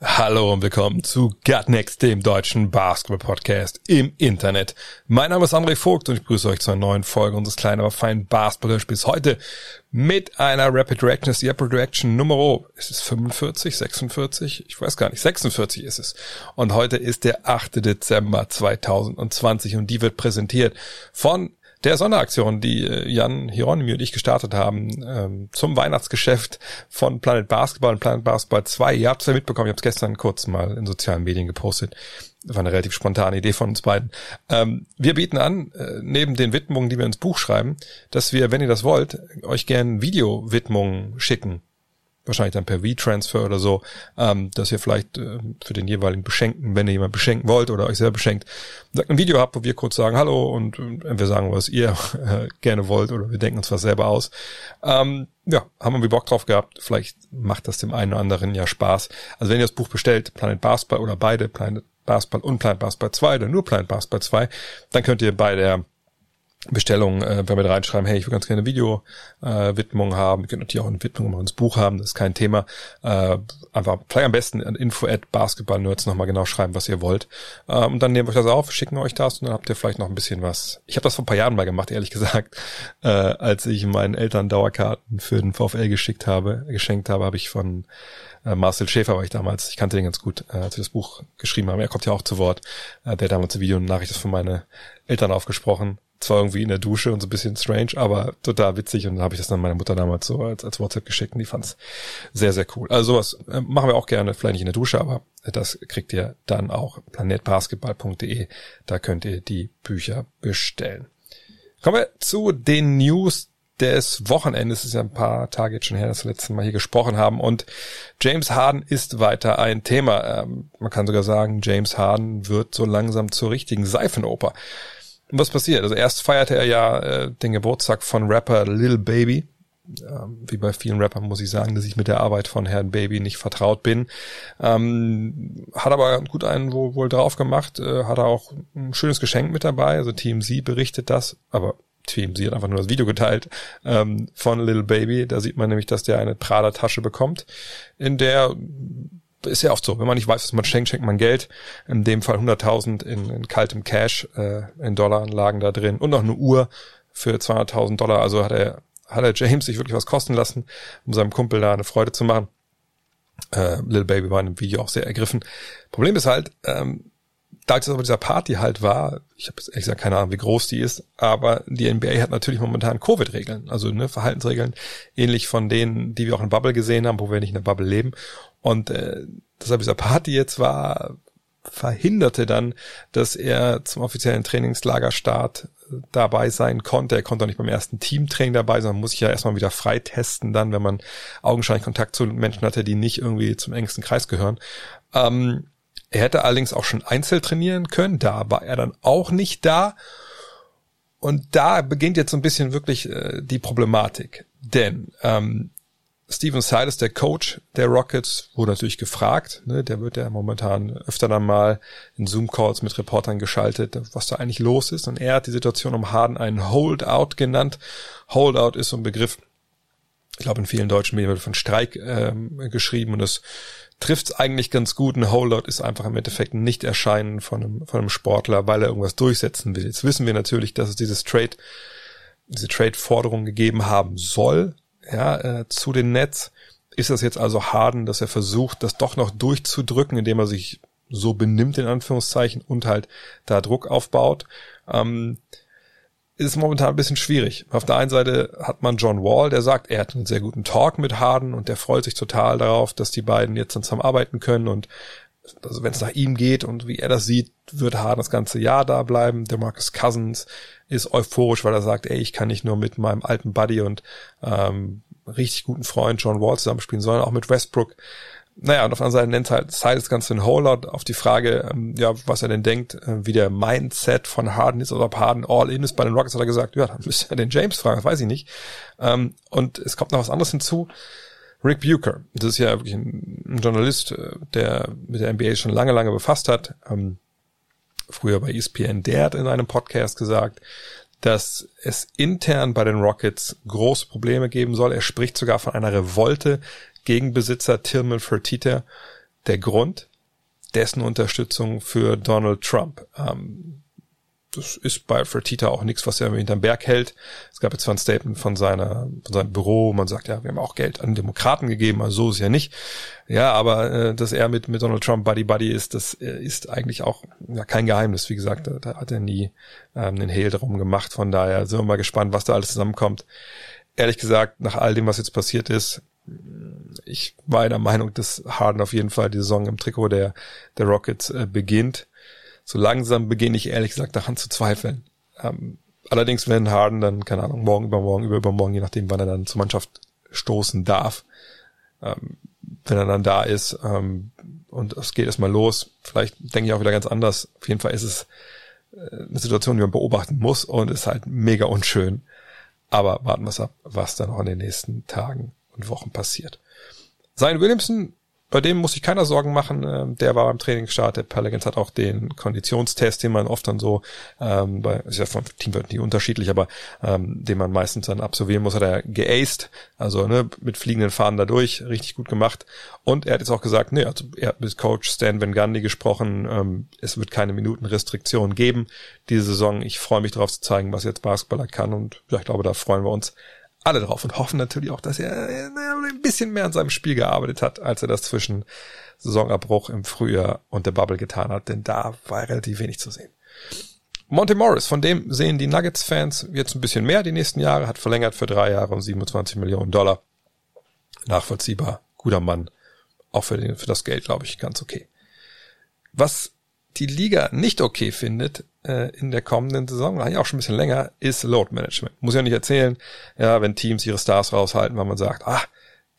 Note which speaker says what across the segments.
Speaker 1: Hallo und willkommen zu Gut Next, dem deutschen Basketball-Podcast im Internet. Mein Name ist André Vogt und ich grüße euch zu einer neuen Folge unseres kleinen, aber feinen Basketball-Hörspiels. Heute mit einer Rapid Reaction. Ist die Rapid Reaction Nummer, ist es 45, 46? Ich weiß gar nicht. 46 ist es. Und heute ist der 8. Dezember 2020 und die wird präsentiert von der Sonderaktion, die äh, Jan Hieronymi und ich gestartet haben, ähm, zum Weihnachtsgeschäft von Planet Basketball und Planet Basketball 2. Ihr habt es ja mitbekommen, ich habe es gestern kurz mal in sozialen Medien gepostet. Das war eine relativ spontane Idee von uns beiden. Ähm, wir bieten an, äh, neben den Widmungen, die wir ins Buch schreiben, dass wir, wenn ihr das wollt, euch gern Video-Widmungen schicken wahrscheinlich dann per V-Transfer oder so, ähm, dass ihr vielleicht äh, für den jeweiligen Beschenkten, wenn ihr jemand beschenken wollt oder euch selber beschenkt, ein Video habt, wo wir kurz sagen Hallo und äh, wir sagen, was ihr äh, gerne wollt oder wir denken uns was selber aus. Ähm, ja, haben wir Bock drauf gehabt. Vielleicht macht das dem einen oder anderen ja Spaß. Also wenn ihr das Buch bestellt, Planet Basketball oder beide, Planet Basketball und Planet Basketball 2 oder nur Planet Basketball 2, dann könnt ihr bei der Bestellung, äh, wenn wir da reinschreiben, hey, ich will ganz gerne Video-Widmung äh, haben, wir können natürlich auch eine Widmung ins Buch haben, das ist kein Thema. Äh, einfach vielleicht am besten an info at basketballnerds nochmal genau schreiben, was ihr wollt. Äh, und dann nehmen wir euch das auf, schicken euch das und dann habt ihr vielleicht noch ein bisschen was. Ich habe das vor ein paar Jahren mal gemacht, ehrlich gesagt. Äh, als ich meinen Eltern Dauerkarten für den VfL geschickt habe, geschenkt habe, habe ich von äh, Marcel Schäfer war ich damals, ich kannte den ganz gut, äh, als wir das Buch geschrieben haben. Er kommt ja auch zu Wort. Äh, der damals ein Video und Nachricht von meinen Eltern aufgesprochen zwar irgendwie in der Dusche und so ein bisschen strange, aber total witzig und dann habe ich das dann meiner Mutter damals so als, als WhatsApp geschickt und die fand's sehr, sehr cool. Also sowas äh, machen wir auch gerne, vielleicht nicht in der Dusche, aber das kriegt ihr dann auch planetbasketball.de, da könnt ihr die Bücher bestellen. Kommen wir zu den News des Wochenendes. Es ist ja ein paar Tage jetzt schon her, dass wir letztes Mal hier gesprochen haben. Und James Harden ist weiter ein Thema. Ähm, man kann sogar sagen, James Harden wird so langsam zur richtigen Seifenoper. Und was passiert? Also erst feierte er ja äh, den Geburtstag von Rapper Lil Baby. Ähm, wie bei vielen Rappern muss ich sagen, dass ich mit der Arbeit von Herrn Baby nicht vertraut bin. Ähm, hat aber gut einen wohl, wohl drauf gemacht, äh, hat auch ein schönes Geschenk mit dabei. Also Team Z berichtet das, aber Team Z hat einfach nur das Video geteilt ähm, von Lil Baby. Da sieht man nämlich, dass der eine Prada-Tasche bekommt, in der ist ja oft so, wenn man nicht weiß, was man schenkt, schenkt man Geld. In dem Fall 100.000 in, in kaltem Cash, äh, in Dollaranlagen da drin und noch eine Uhr für 200.000 Dollar. Also hat er, hat er James sich wirklich was kosten lassen, um seinem Kumpel da eine Freude zu machen. Äh, Lil Baby war in dem Video auch sehr ergriffen. Problem ist halt, ähm, da es aber dieser Party halt war, ich habe ehrlich gesagt keine Ahnung, wie groß die ist, aber die NBA hat natürlich momentan Covid-Regeln, also ne, Verhaltensregeln, ähnlich von denen, die wir auch in Bubble gesehen haben, wo wir nicht in der Bubble leben. Und äh, deshalb dieser Party jetzt war, verhinderte dann, dass er zum offiziellen Trainingslagerstart äh, dabei sein konnte. Er konnte auch nicht beim ersten Teamtraining dabei sein, muss sich ja erstmal wieder freitesten dann, wenn man augenscheinlich Kontakt zu Menschen hatte, die nicht irgendwie zum engsten Kreis gehören. Ähm, er hätte allerdings auch schon einzeln trainieren können, da war er dann auch nicht da. Und da beginnt jetzt so ein bisschen wirklich äh, die Problematik. Denn ähm, Steven Silas, der Coach der Rockets, wurde natürlich gefragt. Ne, der wird ja momentan öfter dann mal in Zoom-Calls mit Reportern geschaltet, was da eigentlich los ist. Und er hat die Situation um Harden einen Holdout genannt. Holdout ist so ein Begriff, ich glaube in vielen deutschen Medien wird von Streik ähm, geschrieben und es trifft eigentlich ganz gut. Ein Holdout ist einfach im Endeffekt ein Nicht-Erscheinen von einem, von einem Sportler, weil er irgendwas durchsetzen will. Jetzt wissen wir natürlich, dass es dieses Trade, diese Trade-Forderung gegeben haben soll ja, äh, zu den Nets. Ist das jetzt also Harden, dass er versucht, das doch noch durchzudrücken, indem er sich so benimmt, in Anführungszeichen, und halt da Druck aufbaut? Ähm, ist momentan ein bisschen schwierig. Auf der einen Seite hat man John Wall, der sagt, er hat einen sehr guten Talk mit Harden und der freut sich total darauf, dass die beiden jetzt dann zusammen arbeiten können und also wenn es nach ihm geht und wie er das sieht, wird Harden das ganze Jahr da bleiben. Der Marcus Cousins ist euphorisch, weil er sagt, ey, ich kann nicht nur mit meinem alten Buddy und ähm, richtig guten Freund John Wall zusammenspielen, sondern auch mit Westbrook. Naja, und auf der anderen Seite nennt halt Silas das Ganze ein Holdout auf die Frage, ähm, ja, was er denn denkt, äh, wie der Mindset von Harden ist oder ob Harden all in ist. Bei den Rockets hat er gesagt, ja, dann müsst ihr den James fragen, das weiß ich nicht. Ähm, und es kommt noch was anderes hinzu. Rick Bucher, das ist ja wirklich ein, ein Journalist, äh, der mit der NBA schon lange, lange befasst hat. Ähm, früher bei ESPN, der hat in einem Podcast gesagt, dass es intern bei den Rockets große Probleme geben soll. Er spricht sogar von einer Revolte gegen Besitzer Tillman Fertitta. Der Grund dessen Unterstützung für Donald Trump. Ähm, das ist bei Fertitta auch nichts, was er hinterm Berg hält. Es gab jetzt zwar ein Statement von seiner, von seinem Büro, man sagt, ja, wir haben auch Geld an Demokraten gegeben, also so ist ja nicht. Ja, aber äh, dass er mit, mit Donald Trump Buddy Buddy ist, das äh, ist eigentlich auch ja, kein Geheimnis. Wie gesagt, da, da hat er nie ähm, einen Hehl drum gemacht. Von daher sind wir mal gespannt, was da alles zusammenkommt. Ehrlich gesagt, nach all dem, was jetzt passiert ist, ich war der Meinung, dass Harden auf jeden Fall die Saison im Trikot der, der Rockets äh, beginnt so langsam beginne ich ehrlich gesagt daran zu zweifeln. Ähm, allerdings, wenn Harden dann, keine Ahnung, morgen, übermorgen, über übermorgen, je nachdem, wann er dann zur Mannschaft stoßen darf, ähm, wenn er dann da ist ähm, und es geht erstmal los, vielleicht denke ich auch wieder ganz anders. Auf jeden Fall ist es äh, eine Situation, die man beobachten muss und ist halt mega unschön. Aber warten wir es ab, was dann auch in den nächsten Tagen und Wochen passiert. Sein Williamson bei dem muss sich keiner Sorgen machen. Ähm, der war beim Trainingsstart. Der Pelicans hat auch den Konditionstest, den man oft dann so, ähm, bei, ist ja von Team nie unterschiedlich, aber ähm, den man meistens dann absolvieren muss, hat er geaced. Also ne, mit fliegenden Fahnen dadurch, richtig gut gemacht. Und er hat jetzt auch gesagt, ne, also er hat mit Coach Stan Van Gundy gesprochen, ähm, es wird keine Minutenrestriktion geben diese Saison. Ich freue mich darauf zu zeigen, was jetzt Basketballer kann und ja, ich glaube, da freuen wir uns alle drauf und hoffen natürlich auch, dass er äh, ein bisschen mehr an seinem Spiel gearbeitet hat, als er das zwischen Saisonabbruch im Frühjahr und der Bubble getan hat, denn da war relativ wenig zu sehen. Monte Morris, von dem sehen die Nuggets-Fans jetzt ein bisschen mehr die nächsten Jahre, hat verlängert für drei Jahre und 27 Millionen Dollar. Nachvollziehbar, guter Mann. Auch für, den, für das Geld, glaube ich, ganz okay. Was die Liga nicht okay findet äh, in der kommenden Saison, eigentlich auch schon ein bisschen länger, ist Load Management. Muss ja nicht erzählen, ja, wenn Teams ihre Stars raushalten, weil man sagt, ah,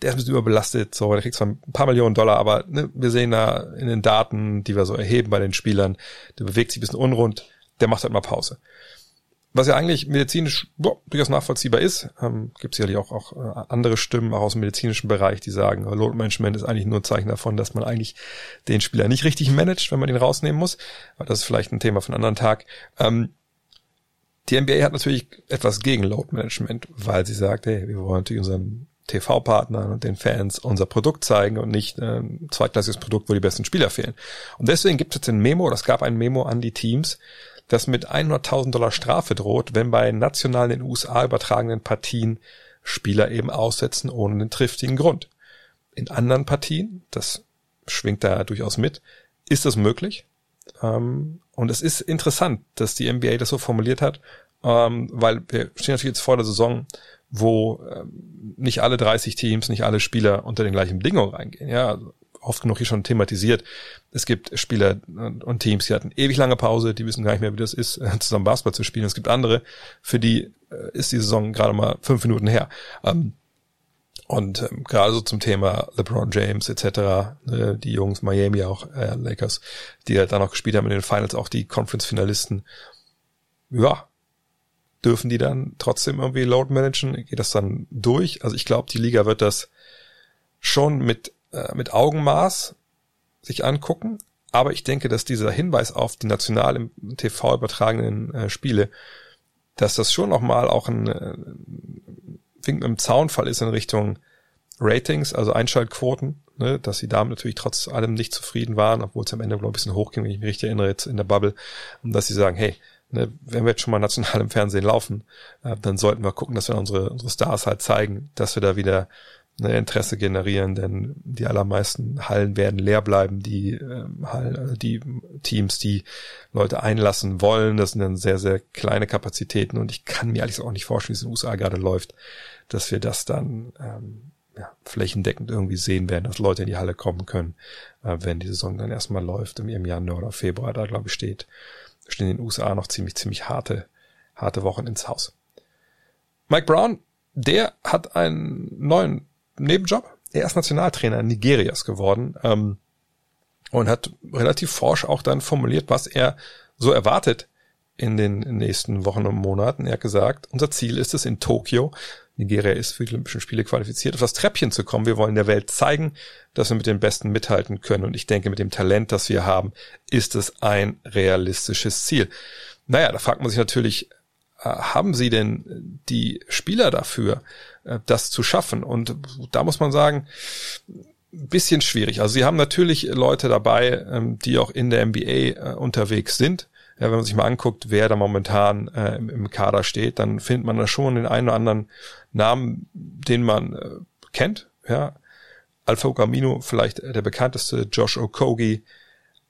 Speaker 1: der ist ein bisschen überbelastet, so, der kriegt zwar ein paar Millionen Dollar, aber ne, wir sehen da in den Daten, die wir so erheben bei den Spielern, der bewegt sich ein bisschen unrund, der macht halt mal Pause was ja eigentlich medizinisch boah, durchaus nachvollziehbar ist, ähm, gibt sicherlich auch, auch äh, andere Stimmen auch aus dem medizinischen Bereich, die sagen, Load Management ist eigentlich nur ein Zeichen davon, dass man eigentlich den Spieler nicht richtig managt, wenn man ihn rausnehmen muss. Aber das ist vielleicht ein Thema für einen anderen Tag. Ähm, die NBA hat natürlich etwas gegen Load Management, weil sie sagt, hey, wir wollen natürlich unseren TV-Partnern und den Fans unser Produkt zeigen und nicht ein zweitklassiges Produkt, wo die besten Spieler fehlen. Und deswegen gibt es jetzt ein Memo, das gab ein Memo an die Teams, das mit 100.000 Dollar Strafe droht, wenn bei nationalen in den USA übertragenen Partien Spieler eben aussetzen ohne einen triftigen Grund. In anderen Partien, das schwingt da durchaus mit, ist das möglich. Ähm, und es ist interessant, dass die NBA das so formuliert hat, ähm, weil wir stehen natürlich jetzt vor der Saison, wo ähm, nicht alle 30 Teams, nicht alle Spieler unter den gleichen Bedingungen reingehen. Ja, also oft genug hier schon thematisiert. Es gibt Spieler und Teams, die hatten ewig lange Pause, die wissen gar nicht mehr, wie das ist, zusammen Basketball zu spielen. Es gibt andere, für die äh, ist die Saison gerade mal fünf Minuten her. Ähm, und ähm, gerade so zum Thema LeBron James etc., ne, die Jungs Miami auch, äh, Lakers, die halt da noch gespielt haben in den Finals, auch die Conference-Finalisten, ja, dürfen die dann trotzdem irgendwie Load managen? Geht das dann durch? Also ich glaube, die Liga wird das schon mit äh, mit Augenmaß sich angucken. Aber ich denke, dass dieser Hinweis auf die national im TV übertragenen äh, Spiele, dass das schon nochmal auch ein äh, Wink im Zaunfall ist in Richtung Ratings, also Einschaltquoten, ne, dass sie damit natürlich trotz allem nicht zufrieden waren, obwohl es am Ende, glaube ich, ein bisschen hochging, wenn ich mich richtig erinnere, jetzt in der Bubble, und dass sie sagen, hey, ne, wenn wir jetzt schon mal national im Fernsehen laufen, äh, dann sollten wir gucken, dass wir unsere, unsere Stars halt zeigen, dass wir da wieder ne, Interesse generieren, denn die allermeisten Hallen werden leer bleiben, die ähm, Hallen, also die Teams, die Leute einlassen wollen, das sind dann sehr, sehr kleine Kapazitäten und ich kann mir eigentlich auch nicht vorstellen, wie es in den USA gerade läuft, dass wir das dann ähm, ja, flächendeckend irgendwie sehen werden, dass Leute in die Halle kommen können, äh, wenn die Saison dann erstmal läuft, im Januar oder Februar, da glaube ich steht, stehen in den USA noch ziemlich, ziemlich harte, harte Wochen ins Haus. Mike Brown, der hat einen neuen Nebenjob. er ist Nationaltrainer Nigerias geworden ähm, und hat relativ forsch auch dann formuliert, was er so erwartet in den nächsten Wochen und Monaten. Er hat gesagt, unser Ziel ist es in Tokio, Nigeria ist für die Olympischen Spiele qualifiziert, auf das Treppchen zu kommen. Wir wollen der Welt zeigen, dass wir mit den Besten mithalten können. Und ich denke, mit dem Talent, das wir haben, ist es ein realistisches Ziel. Naja, da fragt man sich natürlich, haben sie denn die Spieler dafür, äh, das zu schaffen? Und da muss man sagen, bisschen schwierig. Also sie haben natürlich Leute dabei, ähm, die auch in der NBA äh, unterwegs sind ja, wenn man sich mal anguckt, wer da momentan äh, im, im, Kader steht, dann findet man da schon den einen oder anderen Namen, den man äh, kennt. Ja, Alpha Gamino vielleicht der bekannteste, Josh Okogi,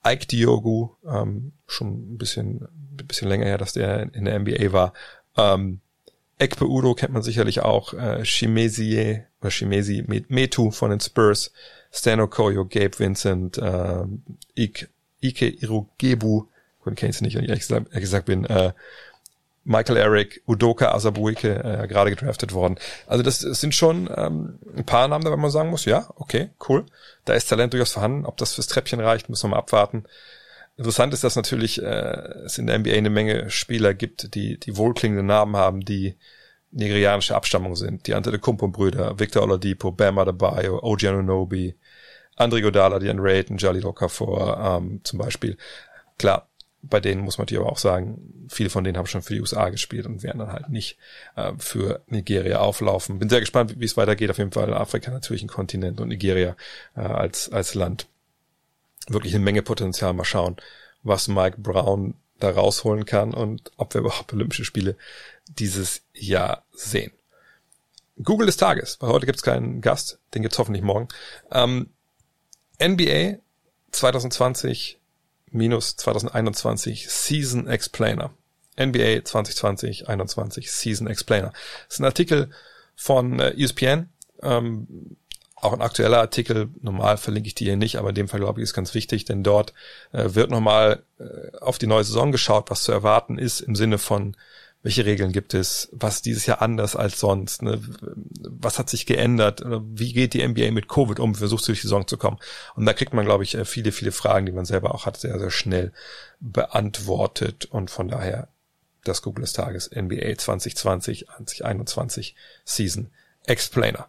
Speaker 1: Ike Diogu, ähm, schon ein bisschen, bisschen länger her, dass der in der NBA war. Ähm, Ekpe Udo kennt man sicherlich auch, äh, Shimezie, oder Shimezi Metu von den Spurs, Stan Okoyo, Gabe Vincent, äh, Ike, Ike Irugebu, Gwen kenne ich nicht, wenn ich ehrlich gesagt, ehrlich gesagt bin, äh, Michael Eric, Udoka Asabuike, äh, gerade gedraftet worden. Also das, das sind schon ähm, ein paar Namen, da man sagen muss, ja, okay, cool. Da ist Talent durchaus vorhanden. Ob das fürs Treppchen reicht, müssen wir mal abwarten. Interessant ist, dass natürlich äh, es in der NBA eine Menge Spieler gibt, die die wohlklingende Namen haben, die nigerianische Abstammung sind. Die Antetokounmpo-Brüder, Victor Oladipo, Bam Adebayo, OG Anunoby, Andre Godala, Diane Rayton, Jalil Okafor ähm, zum Beispiel. Klar, bei denen muss man natürlich aber auch sagen, viele von denen haben schon für die USA gespielt und werden dann halt nicht äh, für Nigeria auflaufen. Bin sehr gespannt, wie es weitergeht. Auf jeden Fall Afrika natürlich ein Kontinent und Nigeria äh, als, als Land. Wirklich eine Menge Potenzial. Mal schauen, was Mike Brown da rausholen kann und ob wir überhaupt Olympische Spiele dieses Jahr sehen. Google des Tages, weil heute gibt es keinen Gast, den gibt's hoffentlich morgen. Ähm, NBA 2020 minus 2021 Season Explainer. NBA 2020-21 Season Explainer. Das ist ein Artikel von äh, ESPN, ähm, auch ein aktueller Artikel. Normal verlinke ich die hier nicht, aber in dem Fall glaube ich ist ganz wichtig, denn dort äh, wird nochmal äh, auf die neue Saison geschaut, was zu erwarten ist im Sinne von welche Regeln gibt es? Was dieses Jahr anders als sonst? Ne? Was hat sich geändert? Wie geht die NBA mit Covid um? Versucht durch die Saison zu kommen? Und da kriegt man, glaube ich, äh, viele, viele Fragen, die man selber auch hat, sehr, sehr schnell beantwortet. Und von daher das Google des Tages NBA 2020, 2021 Season Explainer.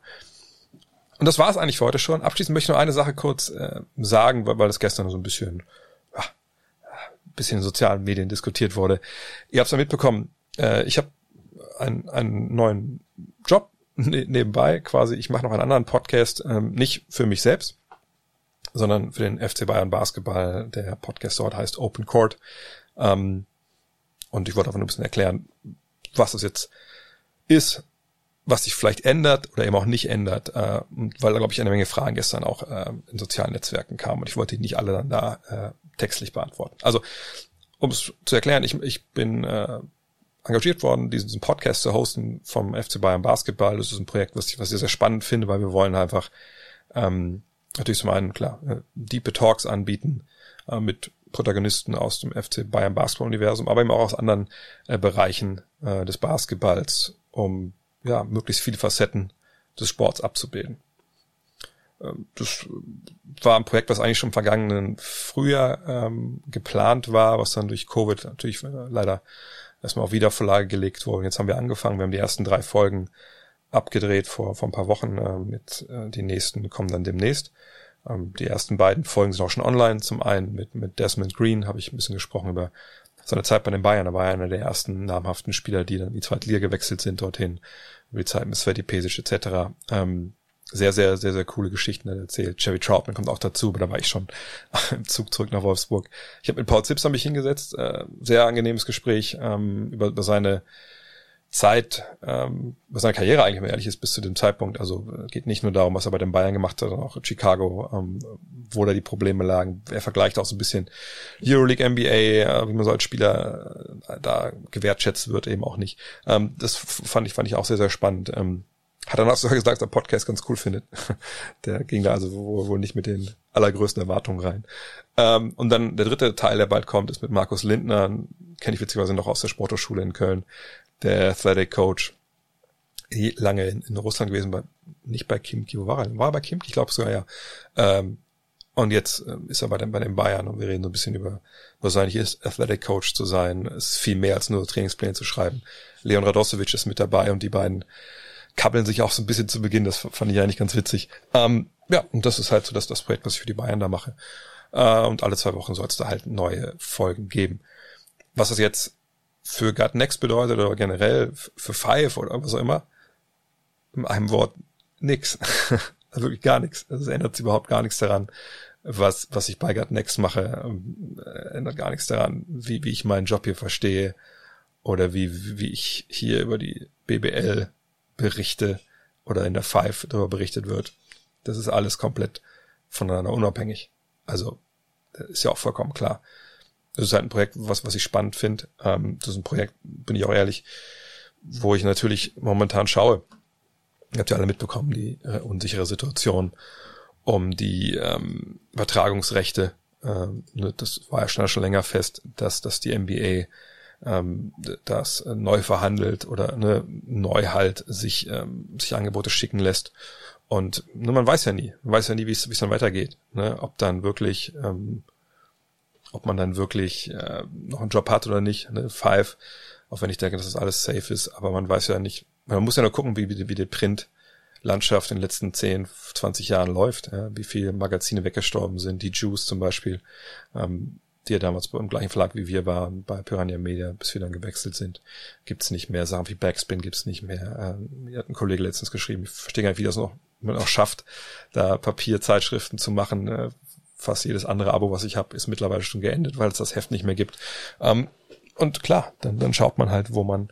Speaker 1: Und das war es eigentlich für heute schon. Abschließend möchte ich nur eine Sache kurz äh, sagen, weil, weil das gestern so ein bisschen, ja, bisschen in sozialen Medien diskutiert wurde. Ihr habt es ja mitbekommen, äh, ich habe einen, einen neuen Job ne nebenbei, quasi, ich mache noch einen anderen Podcast, ähm, nicht für mich selbst, sondern für den FC Bayern Basketball. Der Podcast dort heißt Open Court. Ähm, und ich wollte einfach nur ein bisschen erklären, was es jetzt ist, was sich vielleicht ändert oder eben auch nicht ändert, äh, weil da, glaube ich, eine Menge Fragen gestern auch äh, in sozialen Netzwerken kamen und ich wollte die nicht alle dann da äh, textlich beantworten. Also, um es zu erklären, ich, ich bin äh, engagiert worden, diesen Podcast zu hosten vom FC Bayern Basketball. Das ist ein Projekt, was ich, was ich sehr spannend finde, weil wir wollen einfach ähm, natürlich zum einen, klar, äh, deepe Talks anbieten äh, mit Protagonisten aus dem FC Bayern Basketball-Universum, aber eben auch aus anderen äh, Bereichen äh, des Basketballs, um ja möglichst viele Facetten des Sports abzubilden. Ähm, das war ein Projekt, was eigentlich schon im vergangenen Frühjahr ähm, geplant war, was dann durch Covid natürlich äh, leider erstmal auf Wiederverlage gelegt wurde. Jetzt haben wir angefangen, wir haben die ersten drei Folgen abgedreht vor, vor ein paar Wochen. Äh, mit äh, Die nächsten kommen dann demnächst. Ähm, die ersten beiden Folgen sind auch schon online. Zum einen mit, mit Desmond Green habe ich ein bisschen gesprochen über seine Zeit bei den Bayern. Er war einer der ersten namhaften Spieler, die dann in die zweite Liga gewechselt sind dorthin. Über die Zeit mit Sveti Pesic etc. Ähm, sehr, sehr, sehr, sehr coole Geschichten erzählt. Cherry Troutman kommt auch dazu, aber da war ich schon im Zug zurück nach Wolfsburg. Ich habe mit Paul Zips mich hingesetzt, äh, sehr angenehmes Gespräch ähm, über, über seine Zeit, ähm, über seine Karriere eigentlich, wenn ehrlich ist, bis zu dem Zeitpunkt. Also äh, geht nicht nur darum, was er bei den Bayern gemacht hat, sondern auch Chicago, ähm, wo da die Probleme lagen. Er vergleicht auch so ein bisschen Euroleague, NBA, äh, wie man so als Spieler äh, da gewertschätzt wird, eben auch nicht. Ähm, das fand ich, fand ich auch sehr, sehr spannend. Ähm, hat er auch sogar gesagt, dass der Podcast ganz cool findet. der ging da also wohl, nicht mit den allergrößten Erwartungen rein. Ähm, und dann der dritte Teil, der bald kommt, ist mit Markus Lindner, kenne ich witzigerweise noch aus der Sporthochschule in Köln, der Athletic Coach. lange in, in Russland gewesen, bei, nicht bei Kimki, wo war er? War er bei Kimki? Ich glaube sogar, ja. Ähm, und jetzt ähm, ist er bei den, bei den Bayern und wir reden so ein bisschen über, was eigentlich ist, Athletic Coach zu sein. Es ist viel mehr als nur Trainingspläne zu schreiben. Leon Radosevic ist mit dabei und die beiden kabbeln sich auch so ein bisschen zu Beginn. Das fand ich eigentlich ganz witzig. Ähm, ja, und das ist halt so das, das Projekt, was ich für die Bayern da mache. Äh, und alle zwei Wochen soll es da halt neue Folgen geben. Was das jetzt für Gut Next bedeutet oder generell für Five oder was auch immer, in einem Wort nix. also wirklich gar nichts. Also es ändert sich überhaupt gar nichts daran, was, was ich bei Gut Next mache. Ähm, ändert gar nichts daran, wie, wie ich meinen Job hier verstehe oder wie, wie ich hier über die BBL berichte oder in der Five darüber berichtet wird. Das ist alles komplett voneinander unabhängig. Also, das ist ja auch vollkommen klar. Das ist halt ein Projekt, was, was ich spannend finde. Ähm, das ist ein Projekt, bin ich auch ehrlich, wo ich natürlich momentan schaue. Ihr habt ja alle mitbekommen, die äh, unsichere Situation um die ähm, Übertragungsrechte. Ähm, ne, das war ja schon, schon länger fest, dass, dass die NBA ähm, das neu verhandelt oder ne, neu halt sich, ähm, sich Angebote schicken lässt. Und ne, man weiß ja nie, man weiß ja nie, wie es dann weitergeht. Ne? Ob dann wirklich, ähm, ob man dann wirklich äh, noch einen Job hat oder nicht. Ne? Five, auch wenn ich denke, dass das alles safe ist, aber man weiß ja nicht, man muss ja nur gucken, wie, wie, wie die Printlandschaft in den letzten 10, 20 Jahren läuft, ja? wie viele Magazine weggestorben sind, die Juice zum Beispiel. Ähm, die ja damals beim gleichen Verlag wie wir waren, bei Piranha Media, bis wir dann gewechselt sind, gibt's nicht mehr. Sachen wie Backspin gibt's nicht mehr. Ähm, mir hat ein Kollege letztens geschrieben, ich verstehe gar nicht, wie das noch, man auch schafft, da Papierzeitschriften zu machen. Fast jedes andere Abo, was ich habe, ist mittlerweile schon geendet, weil es das Heft nicht mehr gibt. Ähm, und klar, dann, dann schaut man halt, wo man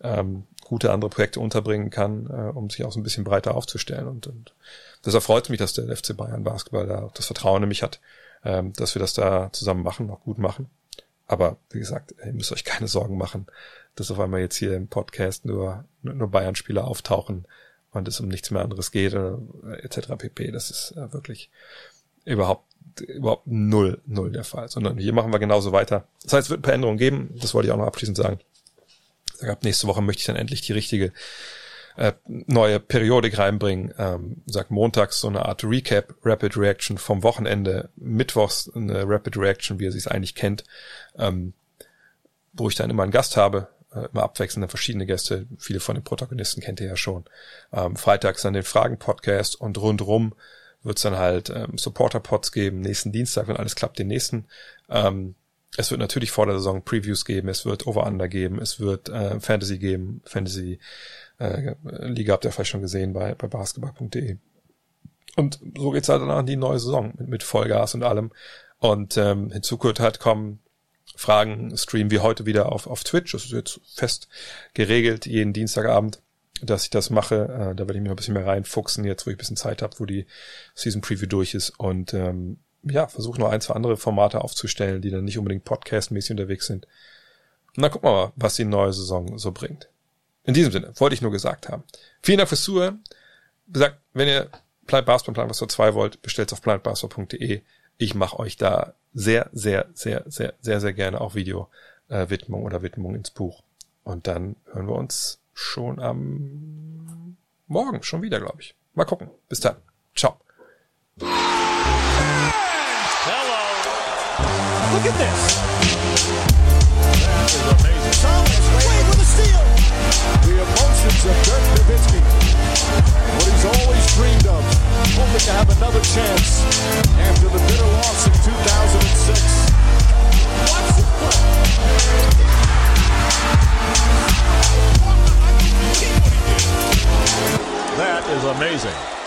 Speaker 1: ähm, gute andere Projekte unterbringen kann, äh, um sich auch so ein bisschen breiter aufzustellen. Und, und deshalb freut mich, dass der FC Bayern Basketball da auch das Vertrauen in mich hat, ähm, dass wir das da zusammen machen, auch gut machen. Aber wie gesagt, ihr müsst euch keine Sorgen machen, dass auf einmal jetzt hier im Podcast nur, nur Bayern-Spieler auftauchen und es um nichts mehr anderes geht äh, etc. pp. Das ist äh, wirklich überhaupt überhaupt null, null der Fall, sondern hier machen wir genauso weiter. Das heißt, es wird ein paar Änderungen geben, das wollte ich auch noch abschließend sagen. Ab nächste Woche möchte ich dann endlich die richtige äh, neue Periodik reinbringen. Ähm, sagt montags so eine Art Recap, Rapid Reaction vom Wochenende, mittwochs eine Rapid Reaction, wie ihr sie es eigentlich kennt, ähm, wo ich dann immer einen Gast habe, äh, immer abwechselnd verschiedene Gäste. Viele von den Protagonisten kennt ihr ja schon. Ähm, freitags dann den Fragen-Podcast und rundrum wird es dann halt ähm, Supporter-Pods geben, nächsten Dienstag, wenn alles klappt, den nächsten. Ähm, es wird natürlich vor der Saison Previews geben, es wird Over-Under geben, es wird äh, Fantasy geben, Fantasy äh, Liga habt ihr vielleicht schon gesehen bei, bei basketball.de. Und so geht's halt dann an die neue Saison mit, mit Vollgas und allem. Und ähm, hinzu gehört halt kommen Fragen, streamen wie heute wieder auf, auf Twitch. Das ist jetzt fest geregelt, jeden Dienstagabend, dass ich das mache. Äh, da werde ich mir ein bisschen mehr reinfuchsen, jetzt wo ich ein bisschen Zeit habe, wo die Season Preview durch ist. Und ähm, ja, versuche noch ein, zwei andere Formate aufzustellen, die dann nicht unbedingt podcast-mäßig unterwegs sind. Und dann gucken wir mal, was die neue Saison so bringt. In diesem Sinne, wollte ich nur gesagt haben. Vielen Dank fürs Zuhören. Gesagt, wenn ihr Planet Basketball Plan was 2 wollt, bestellt auf planetbasketball.de. Ich mache euch da sehr, sehr, sehr, sehr, sehr, sehr gerne auch Video äh, Widmung oder Widmung ins Buch. Und dann hören wir uns schon am Morgen schon wieder, glaube ich. Mal gucken. Bis dann. Ciao.
Speaker 2: Hello. Look at this.
Speaker 3: The emotions of Dirk Nowitzki. What he's always dreamed of. Hoping to have another chance after the bitter loss in 2006.
Speaker 2: That is amazing.